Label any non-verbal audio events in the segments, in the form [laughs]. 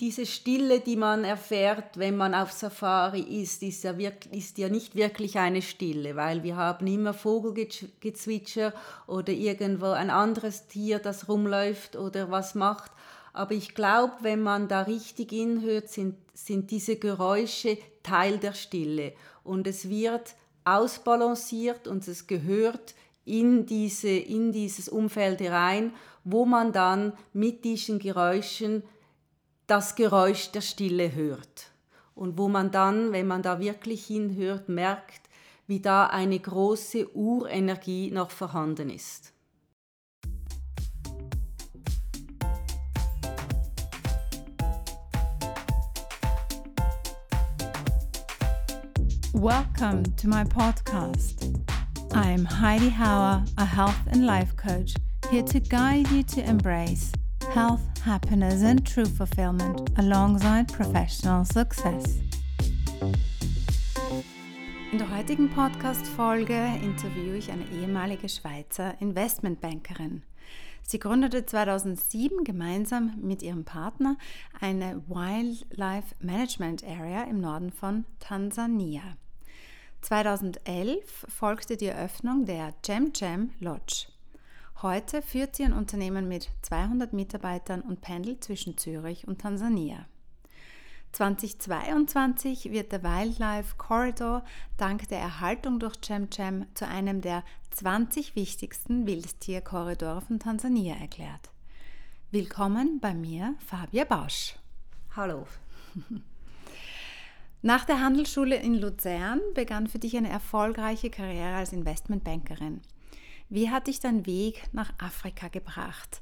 diese Stille, die man erfährt, wenn man auf Safari ist, ist ja, wirklich, ist ja nicht wirklich eine Stille, weil wir haben immer Vogelgezwitscher oder irgendwo ein anderes Tier, das rumläuft oder was macht. Aber ich glaube, wenn man da richtig hinhört, sind, sind diese Geräusche Teil der Stille. Und es wird ausbalanciert und es gehört in, diese, in dieses Umfeld herein, wo man dann mit diesen Geräuschen das Geräusch der Stille hört. Und wo man dann, wenn man da wirklich hinhört, merkt, wie da eine große Urenergie noch vorhanden ist. Welcome to my podcast. I'm Heidi Hauer, a health and life coach, here to guide you to embrace health, happiness, and true fulfillment alongside professional success. In der heutigen Podcast-Folge interviewe ich eine ehemalige Schweizer Investmentbankerin. Sie gründete 2007 gemeinsam mit ihrem Partner eine Wildlife Management Area im Norden von Tansania. 2011 folgte die Eröffnung der Jam Jam Lodge. Heute führt sie ein Unternehmen mit 200 Mitarbeitern und pendelt zwischen Zürich und Tansania. 2022 wird der Wildlife Corridor dank der Erhaltung durch Jam zu einem der 20 wichtigsten Wildtierkorridore von Tansania erklärt. Willkommen bei mir, Fabia Bausch. Hallo. [laughs] Nach der Handelsschule in Luzern begann für dich eine erfolgreiche Karriere als Investmentbankerin. Wie hat dich dein Weg nach Afrika gebracht?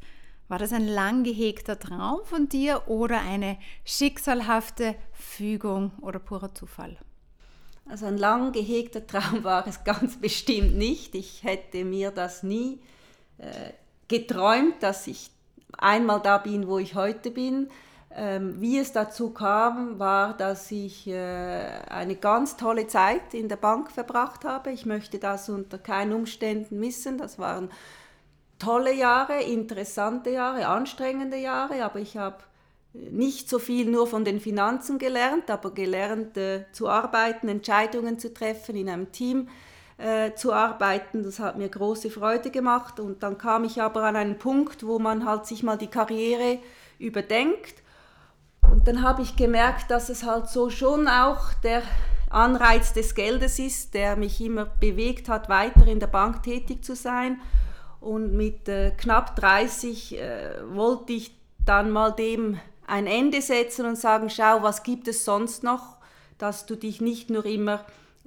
War das ein lang gehegter Traum von dir oder eine schicksalhafte Fügung oder purer Zufall? Also ein lang gehegter Traum war es ganz [laughs] bestimmt nicht. Ich hätte mir das nie äh, geträumt, dass ich einmal da bin, wo ich heute bin. Ähm, wie es dazu kam, war, dass ich äh, eine ganz tolle Zeit in der Bank verbracht habe. Ich möchte das unter keinen Umständen missen. Das waren tolle Jahre, interessante Jahre, anstrengende Jahre, aber ich habe nicht so viel nur von den Finanzen gelernt, aber gelernt äh, zu arbeiten, Entscheidungen zu treffen, in einem Team äh, zu arbeiten. Das hat mir große Freude gemacht. Und dann kam ich aber an einen Punkt, wo man halt sich mal die Karriere überdenkt und dann habe ich gemerkt, dass es halt so schon auch der Anreiz des Geldes ist, der mich immer bewegt hat, weiter in der Bank tätig zu sein. Und mit äh, knapp 30 äh, wollte ich dann mal dem ein Ende setzen und sagen, schau, was gibt es sonst noch, dass du dich nicht nur immer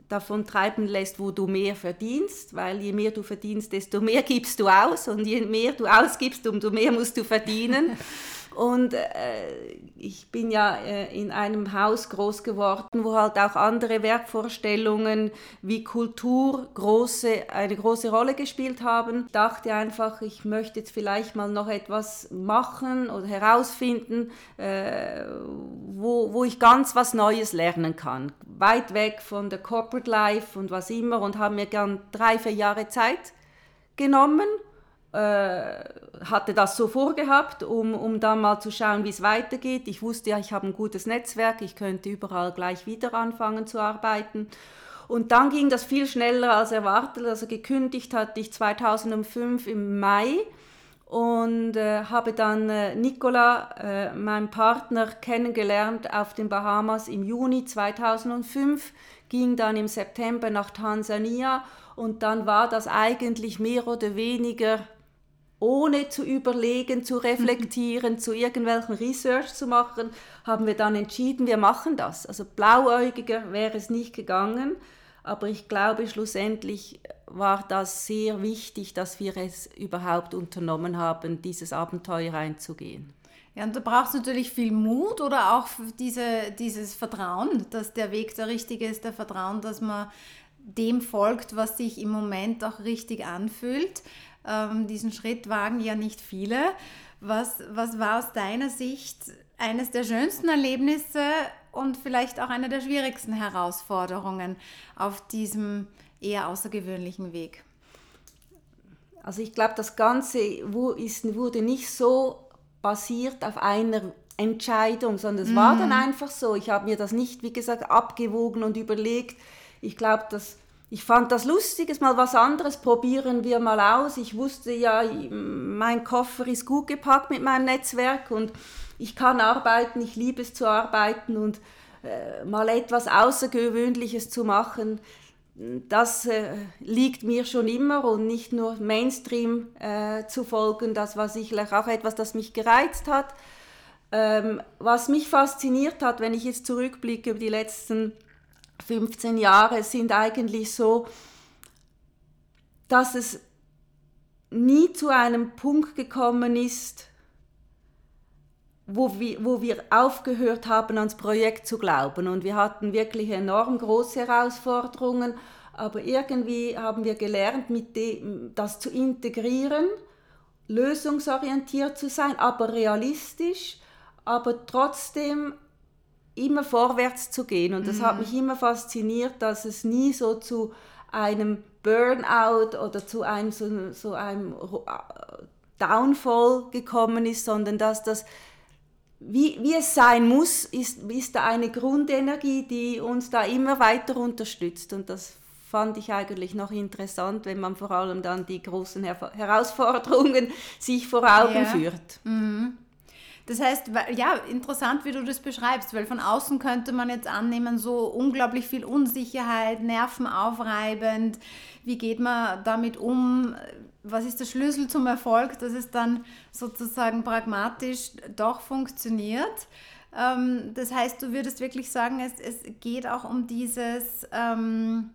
davon treiben lässt, wo du mehr verdienst, weil je mehr du verdienst, desto mehr gibst du aus und je mehr du ausgibst, umso mehr musst du verdienen. [laughs] Und äh, ich bin ja äh, in einem Haus groß geworden, wo halt auch andere Werkvorstellungen wie Kultur große, eine große Rolle gespielt haben. Ich dachte einfach, ich möchte jetzt vielleicht mal noch etwas machen oder herausfinden, äh, wo, wo ich ganz was Neues lernen kann. Weit weg von der Corporate Life und was immer und habe mir gern drei, vier Jahre Zeit genommen hatte das so vorgehabt, um, um dann mal zu schauen, wie es weitergeht. Ich wusste ja, ich habe ein gutes Netzwerk, ich könnte überall gleich wieder anfangen zu arbeiten. Und dann ging das viel schneller als erwartet. Also gekündigt hatte ich 2005 im Mai und äh, habe dann äh, Nicola, äh, meinen Partner, kennengelernt auf den Bahamas im Juni 2005, ging dann im September nach Tansania und dann war das eigentlich mehr oder weniger ohne zu überlegen, zu reflektieren, zu irgendwelchen Research zu machen, haben wir dann entschieden, wir machen das. Also blauäugiger wäre es nicht gegangen, aber ich glaube, schlussendlich war das sehr wichtig, dass wir es überhaupt unternommen haben, dieses Abenteuer einzugehen. Ja, und da braucht es natürlich viel Mut oder auch diese, dieses Vertrauen, dass der Weg der richtige ist, der Vertrauen, dass man dem folgt, was sich im Moment auch richtig anfühlt. Ähm, diesen Schritt wagen ja nicht viele. Was, was war aus deiner Sicht eines der schönsten Erlebnisse und vielleicht auch eine der schwierigsten Herausforderungen auf diesem eher außergewöhnlichen Weg? Also ich glaube, das Ganze wurde nicht so basiert auf einer Entscheidung, sondern es mm. war dann mhm. einfach so. Ich habe mir das nicht, wie gesagt, abgewogen und überlegt. Ich glaube, dass ich fand das lustig, ist mal was anderes, probieren wir mal aus. Ich wusste ja, mein Koffer ist gut gepackt mit meinem Netzwerk und ich kann arbeiten, ich liebe es zu arbeiten und äh, mal etwas Außergewöhnliches zu machen, das äh, liegt mir schon immer und nicht nur Mainstream äh, zu folgen, das war sicherlich auch etwas, das mich gereizt hat. Ähm, was mich fasziniert hat, wenn ich jetzt zurückblicke über die letzten 15 Jahre sind eigentlich so, dass es nie zu einem Punkt gekommen ist, wo wir, wo wir aufgehört haben, ans Projekt zu glauben. Und wir hatten wirklich enorm große Herausforderungen, aber irgendwie haben wir gelernt, mit dem, das zu integrieren, lösungsorientiert zu sein, aber realistisch, aber trotzdem immer vorwärts zu gehen. Und das mhm. hat mich immer fasziniert, dass es nie so zu einem Burnout oder zu einem, so, so einem Downfall gekommen ist, sondern dass das, wie, wie es sein muss, ist, ist da eine Grundenergie, die uns da immer weiter unterstützt. Und das fand ich eigentlich noch interessant, wenn man vor allem dann die großen Her Herausforderungen [laughs] sich vor Augen ja. führt. Mhm. Das heißt, ja, interessant, wie du das beschreibst, weil von außen könnte man jetzt annehmen, so unglaublich viel Unsicherheit, nervenaufreibend. Wie geht man damit um? Was ist der Schlüssel zum Erfolg, dass es dann sozusagen pragmatisch doch funktioniert? Ähm, das heißt, du würdest wirklich sagen, es, es geht auch um dieses, ähm,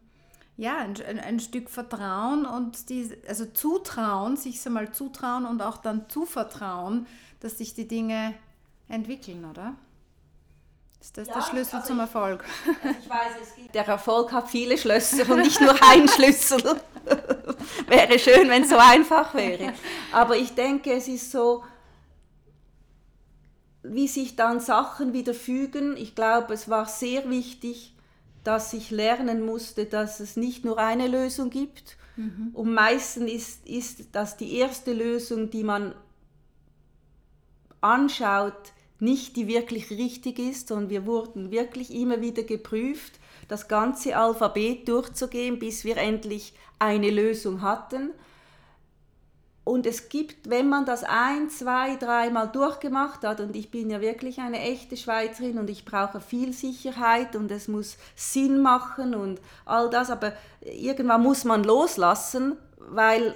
ja, ein, ein, Stück Vertrauen und die, also Zutrauen, sich so mal zutrauen und auch dann zuvertrauen, dass sich die Dinge entwickeln, oder? Ist das ja, der Schlüssel also zum Erfolg? [laughs] Also ich weiß, es gibt, der Erfolg hat viele Schlösser und nicht nur ein [laughs] Schlüssel. [laughs] wäre schön, wenn es so einfach wäre. Aber ich denke, es ist so, wie sich dann Sachen wieder fügen. Ich glaube, es war sehr wichtig, dass ich lernen musste, dass es nicht nur eine Lösung gibt. Mhm. Und meistens ist, ist das die erste Lösung, die man anschaut, nicht die wirklich richtig ist, sondern wir wurden wirklich immer wieder geprüft, das ganze Alphabet durchzugehen, bis wir endlich eine Lösung hatten. Und es gibt, wenn man das ein, zwei, dreimal durchgemacht hat, und ich bin ja wirklich eine echte Schweizerin und ich brauche viel Sicherheit und es muss Sinn machen und all das, aber irgendwann muss man loslassen, weil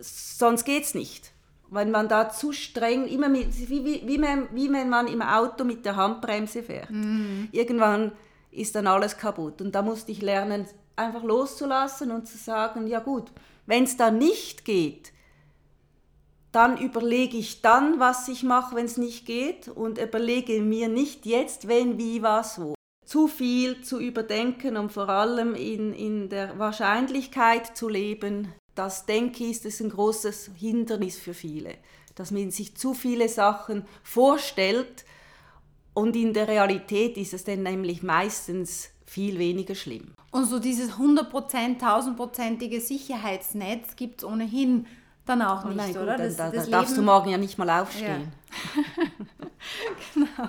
sonst geht es nicht wenn man da zu streng, immer mit, wie, wie, wie, man, wie wenn man im Auto mit der Handbremse fährt. Mhm. Irgendwann ist dann alles kaputt. Und da musste ich lernen, einfach loszulassen und zu sagen, ja gut, wenn es dann nicht geht, dann überlege ich dann, was ich mache, wenn es nicht geht und überlege mir nicht jetzt, wenn, wie, was, wo. Zu viel zu überdenken und vor allem in, in der Wahrscheinlichkeit zu leben, das denke ich, ist ein großes Hindernis für viele, dass man sich zu viele Sachen vorstellt und in der Realität ist es dann nämlich meistens viel weniger schlimm. Und so dieses 100%, 1000%ige Sicherheitsnetz gibt es ohnehin dann auch nicht, Nein, oder? Gut, das, da, da darfst du morgen ja nicht mal aufstehen. Ja. [laughs] genau.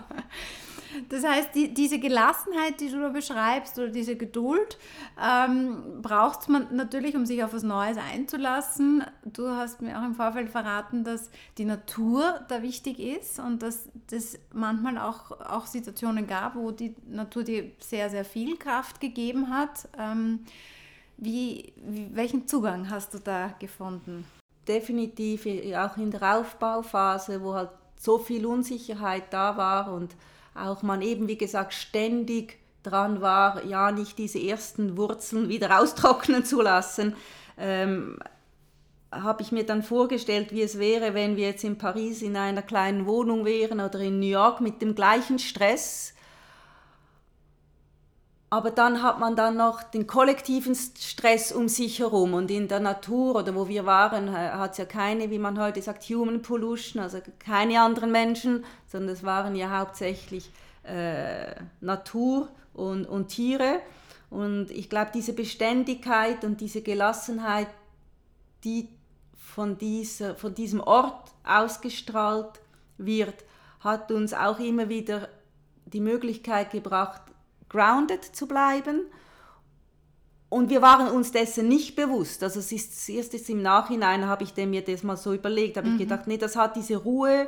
Das heißt, die, diese Gelassenheit, die du da beschreibst, oder diese Geduld, ähm, braucht man natürlich, um sich auf was Neues einzulassen. Du hast mir auch im Vorfeld verraten, dass die Natur da wichtig ist und dass es manchmal auch, auch Situationen gab, wo die Natur dir sehr, sehr viel Kraft gegeben hat. Ähm, wie, welchen Zugang hast du da gefunden? Definitiv, auch in der Aufbauphase, wo halt so viel Unsicherheit da war und auch man eben, wie gesagt, ständig dran war, ja, nicht diese ersten Wurzeln wieder [laughs] austrocknen zu lassen, ähm, habe ich mir dann vorgestellt, wie es wäre, wenn wir jetzt in Paris in einer kleinen Wohnung wären oder in New York mit dem gleichen Stress aber dann hat man dann noch den kollektiven Stress um sich herum und in der Natur oder wo wir waren, hat es ja keine, wie man heute sagt, Human Pollution, also keine anderen Menschen, sondern es waren ja hauptsächlich äh, Natur und, und Tiere. Und ich glaube, diese Beständigkeit und diese Gelassenheit, die von, dieser, von diesem Ort ausgestrahlt wird, hat uns auch immer wieder die Möglichkeit gebracht, grounded zu bleiben. Und wir waren uns dessen nicht bewusst. Also es ist erst jetzt im Nachhinein habe ich mir das mal so überlegt, habe mhm. ich gedacht, nee, das hat diese Ruhe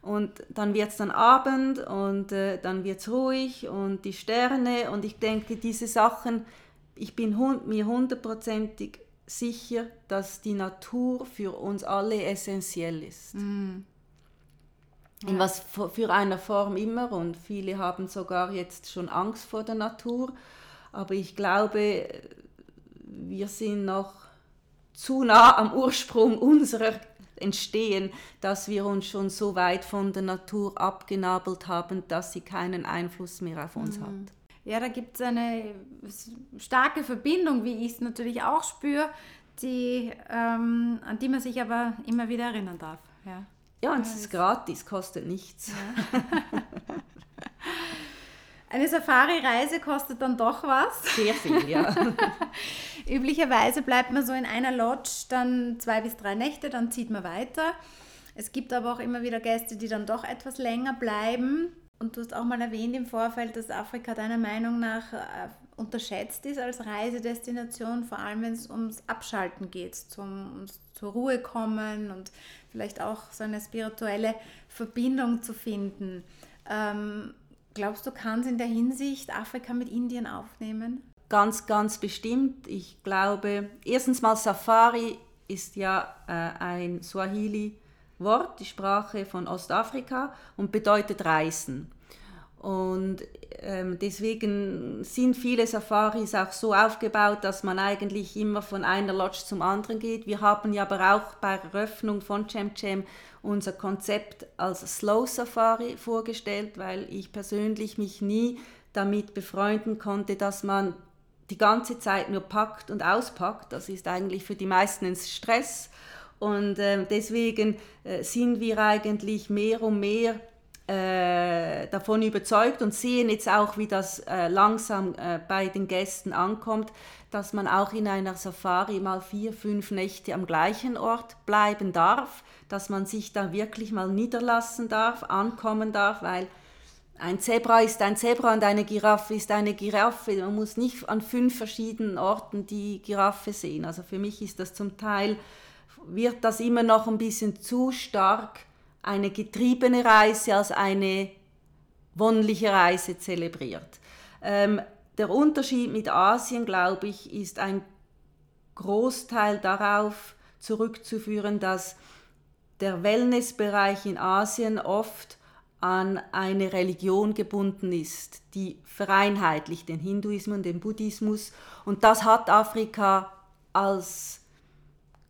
und dann wird es dann Abend und äh, dann wird es ruhig und die Sterne und ich denke, diese Sachen, ich bin mir hundertprozentig sicher, dass die Natur für uns alle essentiell ist. Mm. Ja. In was für einer Form immer und viele haben sogar jetzt schon Angst vor der Natur, aber ich glaube, wir sind noch zu nah am Ursprung unserer Entstehen, dass wir uns schon so weit von der Natur abgenabelt haben, dass sie keinen Einfluss mehr auf uns mm. hat. Ja, da gibt es eine starke Verbindung, wie ich es natürlich auch spüre, die, ähm, an die man sich aber immer wieder erinnern darf. Ja, ja und es ist gratis, kostet nichts. Ja. [laughs] Eine Safari-Reise kostet dann doch was. Sehr viel, ja. [laughs] Üblicherweise bleibt man so in einer Lodge dann zwei bis drei Nächte, dann zieht man weiter. Es gibt aber auch immer wieder Gäste, die dann doch etwas länger bleiben. Und du hast auch mal erwähnt im Vorfeld, dass Afrika deiner Meinung nach äh, unterschätzt ist als Reisedestination, vor allem wenn es ums Abschalten geht, zum ums zur Ruhe kommen und vielleicht auch so eine spirituelle Verbindung zu finden. Ähm, glaubst du, kann es in der Hinsicht Afrika mit Indien aufnehmen? Ganz, ganz bestimmt. Ich glaube, erstens mal Safari ist ja äh, ein Swahili Wort, die Sprache von Ostafrika und bedeutet Reisen. Und ähm, deswegen sind viele Safaris auch so aufgebaut, dass man eigentlich immer von einer Lodge zum anderen geht. Wir haben ja aber auch bei der Eröffnung von Cem Cem unser Konzept als Slow Safari vorgestellt, weil ich persönlich mich nie damit befreunden konnte, dass man die ganze Zeit nur packt und auspackt. Das ist eigentlich für die meisten ein Stress und äh, deswegen äh, sind wir eigentlich mehr und mehr äh, davon überzeugt und sehen jetzt auch, wie das äh, langsam äh, bei den Gästen ankommt, dass man auch in einer Safari mal vier, fünf Nächte am gleichen Ort bleiben darf, dass man sich da wirklich mal niederlassen darf, ankommen darf, weil ein Zebra ist ein Zebra und eine Giraffe ist eine Giraffe. Man muss nicht an fünf verschiedenen Orten die Giraffe sehen. Also für mich ist das zum Teil wird das immer noch ein bisschen zu stark eine getriebene Reise als eine wonnliche Reise zelebriert. Ähm, der Unterschied mit Asien, glaube ich, ist ein Großteil darauf zurückzuführen, dass der Wellnessbereich in Asien oft an eine Religion gebunden ist, die vereinheitlicht den Hinduismus und den Buddhismus. Und das hat Afrika als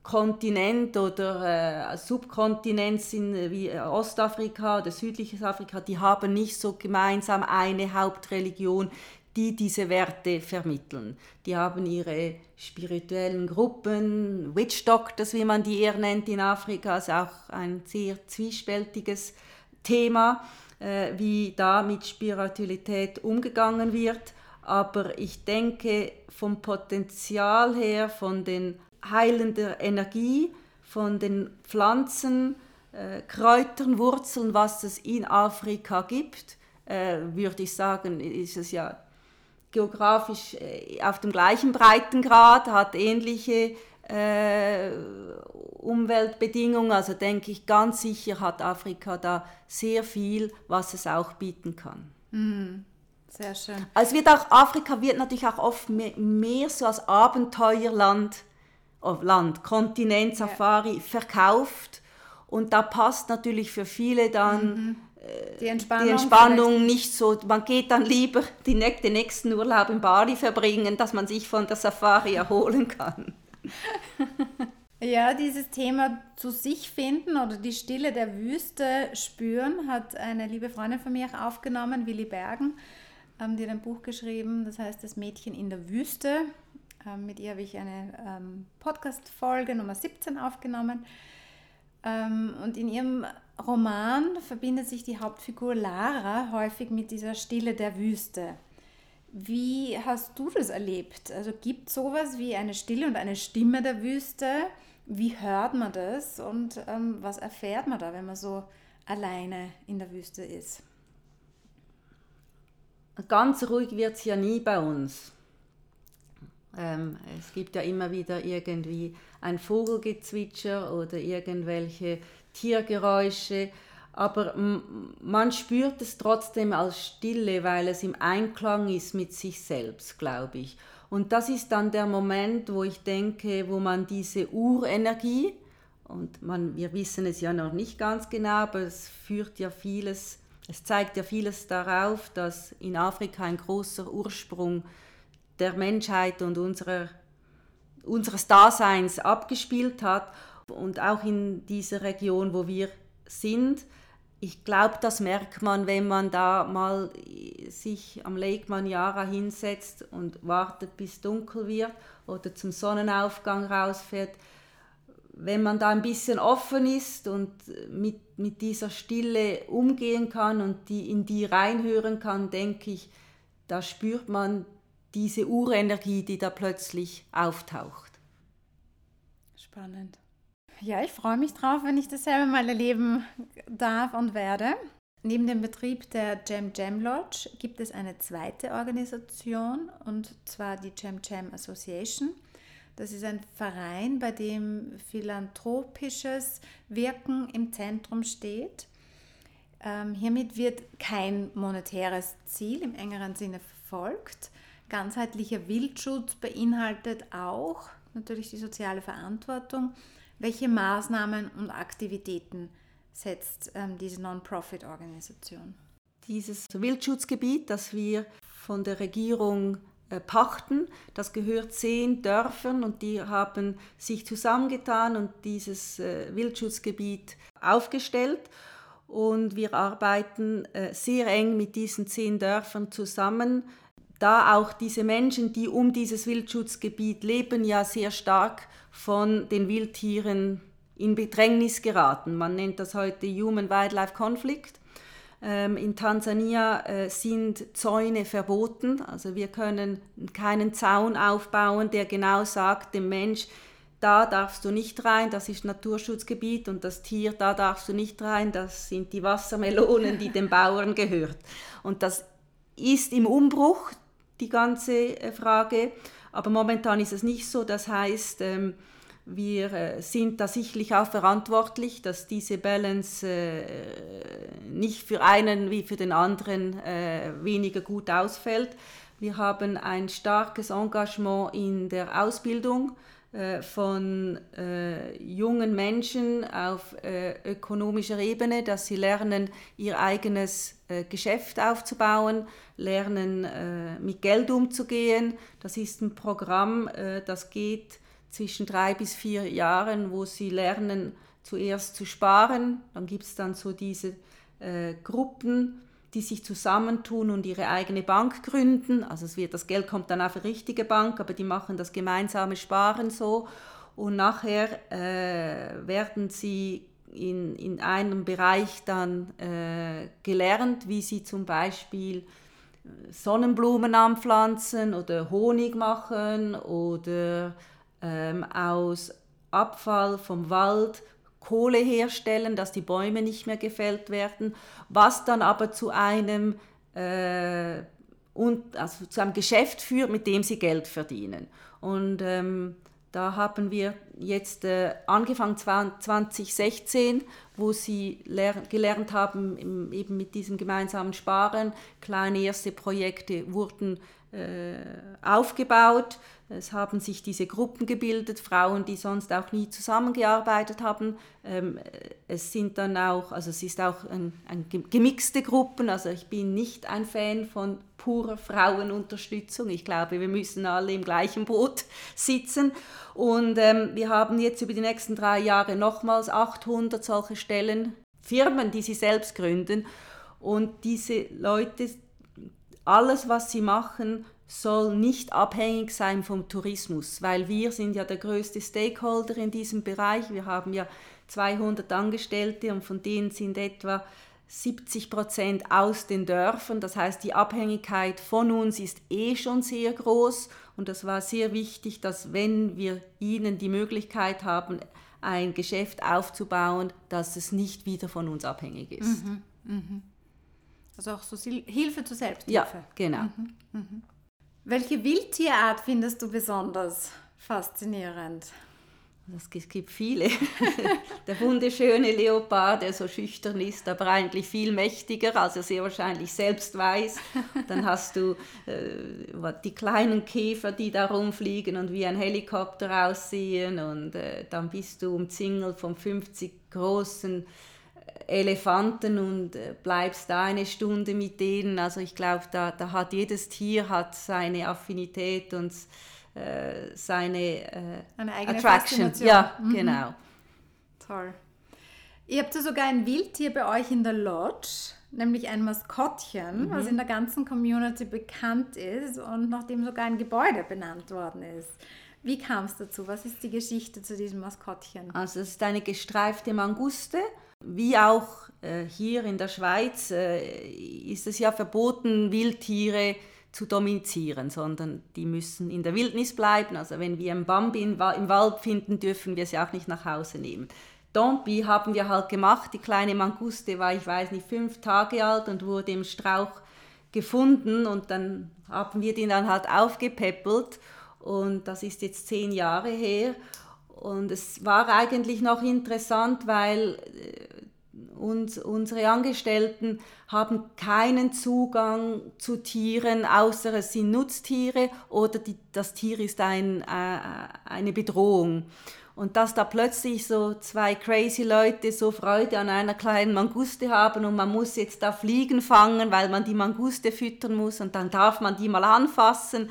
Kontinent oder äh, Subkontinent sind äh, wie äh, Ostafrika oder südliches Afrika, die haben nicht so gemeinsam eine Hauptreligion, die diese Werte vermitteln. Die haben ihre spirituellen Gruppen, Witch Doctors, wie man die eher nennt in Afrika, ist auch ein sehr zwiespältiges Thema, äh, wie da mit Spiritualität umgegangen wird. Aber ich denke, vom Potenzial her, von den heilender Energie von den Pflanzen, äh, Kräutern, Wurzeln, was es in Afrika gibt, äh, würde ich sagen, ist es ja geografisch äh, auf dem gleichen Breitengrad, hat ähnliche äh, Umweltbedingungen. Also denke ich, ganz sicher hat Afrika da sehr viel, was es auch bieten kann. Mhm. Sehr schön. Also wird auch, Afrika wird natürlich auch oft mehr, mehr so als Abenteuerland Land, Kontinent, Safari ja. verkauft. Und da passt natürlich für viele dann mhm. Äh, die Entspannung, die Entspannung nicht so. Man geht dann lieber die, den nächsten Urlaub in Bali verbringen, dass man sich von der Safari erholen kann. [laughs] Ja, dieses Thema zu sich finden oder die Stille der Wüste spüren, hat eine liebe Freundin von mir auch aufgenommen, Willi Bergen, die hat ein Buch geschrieben, das heißt Das Mädchen in der Wüste. Ähm, mit ihr habe ich eine ähm, Podcast-Folge Nummer 17 aufgenommen. Ähm, und in ihrem Roman verbindet sich die Hauptfigur Lara häufig mit dieser Stille der Wüste. Wie hast du das erlebt? Also gibt es sowas wie eine Stille und eine Stimme der Wüste? Wie hört man das und ähm, was erfährt man da, wenn man so alleine in der Wüste ist? Ganz ruhig wird es ja nie bei uns. Ähm, es gibt ja immer wieder irgendwie ein Vogelgezwitscher oder irgendwelche Tiergeräusche, aber man spürt es trotzdem als Stille, weil es im Einklang ist mit sich selbst, glaube ich. Und das ist dann der Moment, wo ich denke, wo man diese Urenergie, und man, wir wissen es ja noch nicht ganz genau, aber es führt ja vieles, es zeigt ja vieles darauf, dass in Afrika ein großer Ursprung der Menschheit und unserer, unseres Daseins abgespielt hat. Und auch in dieser Region, wo wir sind, ich glaube, das merkt man, wenn man da mal sich am Lake Manyara hinsetzt und wartet, bis dunkel wird oder zum Sonnenaufgang rausfährt. Wenn man da ein bisschen offen ist und mit, mit dieser Stille umgehen kann und die, in die reinhören kann, denke ich, da spürt man diese Urenergie, die da plötzlich auftaucht. Spannend. Ja, ich freue mich drauf, wenn ich das selber mal erleben darf und werde. Neben dem Betrieb der Jam Jam Lodge gibt es eine zweite Organisation und zwar die Jam Jam Association. Das ist ein Verein, bei dem philanthropisches Wirken im Zentrum steht. Ähm, hiermit wird kein monetäres Ziel im engeren Sinne verfolgt. Ganzheitlicher Wildschutz beinhaltet auch natürlich die soziale Verantwortung welche Maßnahmen und Aktivitäten setzt ähm, diese Non-Profit-Organisation? Dieses Wildschutzgebiet, das wir von der Regierung äh, pachten, das gehört zehn Dörfern und die haben sich zusammengetan und dieses äh, Wildschutzgebiet aufgestellt. Und wir arbeiten äh, sehr eng mit diesen zehn Dörfern zusammen, da auch diese Menschen, die um dieses Wildschutzgebiet leben, ja sehr stark von den Wildtieren in Bedrängnis geraten. Man nennt das heute Human-Wildlife Conflict. Ähm, in Tansania äh, sind Zäune verboten, also wir können keinen Zaun aufbauen, der genau sagt dem Mensch, da darfst du nicht rein, das ist Naturschutzgebiet und das Tier, da darfst du nicht rein, das sind die Wassermelonen, die [laughs] den Bauern gehört. Und das ist im Umbruch, die ganze äh, Frage. Aber momentan ist es nicht so. Das heißt, ähm, wir äh, sind da sicherlich auch verantwortlich, dass diese Balance äh, nicht für einen wie für den anderen weniger gut ausfällt. Wir haben ein starkes Engagement in der Ausbildung äh, von äh, jungen Menschen auf äh, ökonomischer Ebene, dass sie lernen, ihr eigenes äh, Geschäft aufzubauen, lernen, mit Geld umzugehen. Das ist ein Programm, das geht zwischen drei bis vier Jahren, wo sie lernen, zuerst zu sparen. Dann gibt es dann so diese Gruppen, die sich zusammentun und ihre eigene Bank gründen. Also es wird, das Geld kommt dann auf eine richtige Bank, aber die machen das gemeinsame Sparen so. Und nachher äh, werden sie in, in einem Bereich dann äh, gelernt, wie sie zum Beispiel äh, Sonnenblumen anpflanzen oder Honig machen oder ähm, aus Abfall vom Wald Kohle herstellen, dass die Bäume nicht mehr gefällt werden, was dann aber zu einem, äh, und, also zu einem Geschäft führt, mit dem sie Geld verdienen. Und ähm, da haben wir jetzt äh, angefangen 2016, wo sie gelernt haben, im, eben mit diesem gemeinsamen Sparen. Kleine erste Projekte wurden aufgebaut. Es haben sich diese Gruppen gebildet, Frauen, die sonst auch nie zusammengearbeitet haben. Ähm, es sind dann auch, also es ist auch ein, ein gemixte Gruppen. Also ich bin nicht ein Fan von purer Frauenunterstützung. Ich glaube, wir müssen alle im gleichen Boot [laughs] sitzen. Und ähm, wir haben jetzt über die nächsten drei Jahre nochmals 800 solche Stellen, Firmen, die sie selbst gründen. Und diese Leute, alles, was sie machen, soll nicht abhängig sein vom Tourismus, weil wir sind ja der größte Stakeholder in diesem Bereich. Wir haben ja 200 Angestellte und von denen sind etwa 70 Prozent aus den Dörfern. Das heißt, die Abhängigkeit von uns ist eh schon sehr groß und das war sehr wichtig, dass wenn wir ihnen die Möglichkeit haben, ein Geschäft aufzubauen, dass es nicht wieder von uns abhängig ist. Mhm, mh. Also auch so Hilfe zur Selbsthilfe. Ja, genau. Mhm, mh. Welche Wildtierart findest du besonders faszinierend? Es gibt viele. [laughs] der wunderschöne Leopard, der so schüchtern ist, aber eigentlich viel mächtiger, als er sehr wahrscheinlich selbst weiß. Dann hast du äh, die kleinen Käfer, die da rumfliegen und wie ein Helikopter aussehen. Und äh, dann bist du umzingelt von 50 großen Elefanten und äh, bleibst da eine Stunde mit denen. Also ich glaube, da, da hat jedes Tier hat seine Affinität und äh, seine äh, Eine eigene Attraction. Ja, mhm. genau. Toll. Ihr habt ja sogar ein Wildtier bei euch in der Lodge, nämlich ein Maskottchen, mhm. was in der ganzen Community bekannt ist und nachdem sogar ein Gebäude benannt worden ist. Wie kam es dazu? Was ist die Geschichte zu diesem Maskottchen? Also es ist eine gestreifte Manguste. Wie auch äh, hier in der Schweiz äh, ist es ja verboten, Wildtiere zu dominizieren, sondern die müssen in der Wildnis bleiben. Also wenn wir einen Bambi im Wald finden, dürfen wir sie auch nicht nach Hause nehmen. Dompi haben wir halt gemacht. Die kleine Manguste war, ich weiß nicht, fünf Tage alt und wurde im Strauch gefunden und dann haben wir den dann halt aufgepäppelt und das ist jetzt zehn Jahre her. Und es war eigentlich noch interessant, weil äh, und unsere Angestellten haben keinen Zugang zu Tieren, außer es sind Nutztiere oder die, das Tier ist ein, äh, eine Bedrohung. Und dass da plötzlich so zwei crazy Leute so Freude an einer kleinen Manguste haben und man muss jetzt da Fliegen fangen, weil man die Manguste füttern muss und dann darf man die mal anfassen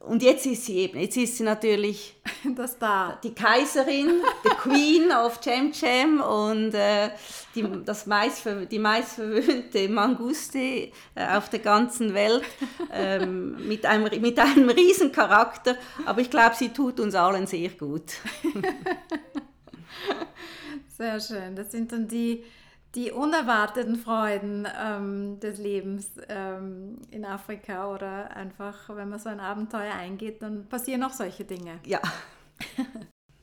und jetzt ist sie eben, jetzt ist sie natürlich [laughs] das da. die Kaiserin, the Queen of Jam Jam und äh, die, das meist, die meistverwöhnte Manguste äh, auf der ganzen Welt ähm, [laughs] mit, einem, mit einem riesen Charakter. Aber ich glaube, sie tut uns allen sehr gut. [laughs] sehr schön. Das sind dann die die unerwarteten Freuden ähm, des Lebens ähm, in Afrika oder einfach, wenn man so ein Abenteuer eingeht, dann passieren auch solche Dinge. Ja. [laughs]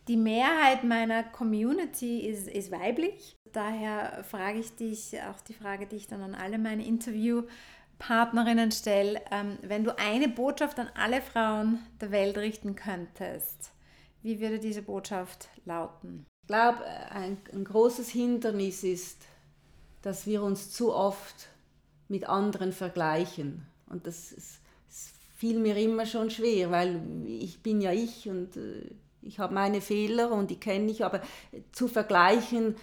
Die Mehrheit meiner Community ist, ist weiblich. Daher frage ich dich, auch die Frage, die ich dann an alle meine Interviewpartnerinnen stelle, ähm, wenn du eine Botschaft an alle Frauen der Welt richten könntest, wie würde diese Botschaft lauten? Ich glaube, ein, ein großes Hindernis ist, dass wir uns zu oft mit anderen vergleichen. Und das, ist, das fiel mir immer schon schwer, weil ich bin ja ich und äh, ich habe meine Fehler und die kenne ich, aber zu vergleichen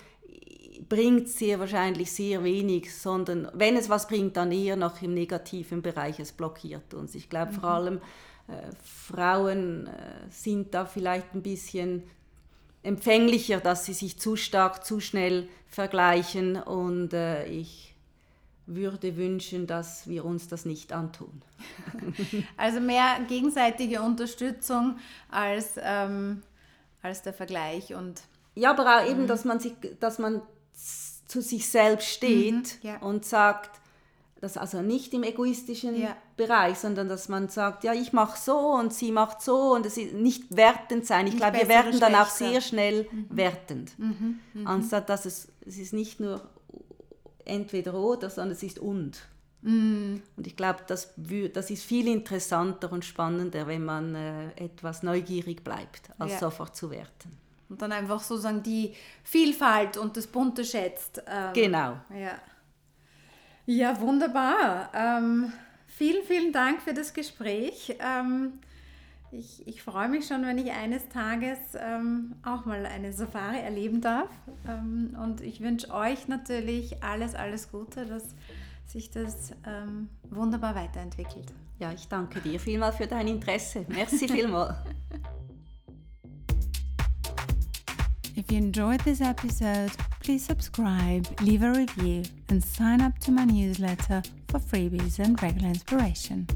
bringt sehr wahrscheinlich sehr wenig, sondern wenn es was bringt, dann eher noch im negativen Bereich, es blockiert uns. Ich glaube mhm. vor allem, äh, Frauen äh, sind da vielleicht ein bisschen empfänglicher, dass sie sich zu stark, zu schnell vergleichen und äh, ich würde wünschen, dass wir uns das nicht antun. [laughs] also mehr gegenseitige Unterstützung als, ähm, als der Vergleich und ja, aber auch eben, mhm. dass man sich, dass man zu sich selbst steht mhm, ja. und sagt, das also nicht im egoistischen ja. Bereich, sondern dass man sagt, ja, ich mache so und sie macht so und es ist nicht wertend sein. Ich glaube, wir werden dann auch sehr schnell mhm. wertend. Mhm. Mhm. Anstatt dass es, es ist nicht nur entweder oder, sondern es ist und. Mhm. Und ich glaube, das, das ist viel interessanter und spannender, wenn man äh, etwas neugierig bleibt, als ja. sofort zu werten. Und dann einfach sozusagen die Vielfalt und das Bunte schätzt. Ähm, genau. Ja. Ja, wunderbar. Ähm, vielen, vielen Dank für das Gespräch. Ähm, ich, ich freue mich schon, wenn ich eines Tages ähm, auch mal eine Safari erleben darf. Ähm, und ich wünsche euch natürlich alles, alles Gute, dass sich das wunderbar weiterentwickelt. Ja, ich danke dir vielmals für dein Interesse. Merci vielmals. [laughs] If you enjoyed this episode, please subscribe, leave a review, and sign up to my newsletter for freebies and regular inspiration.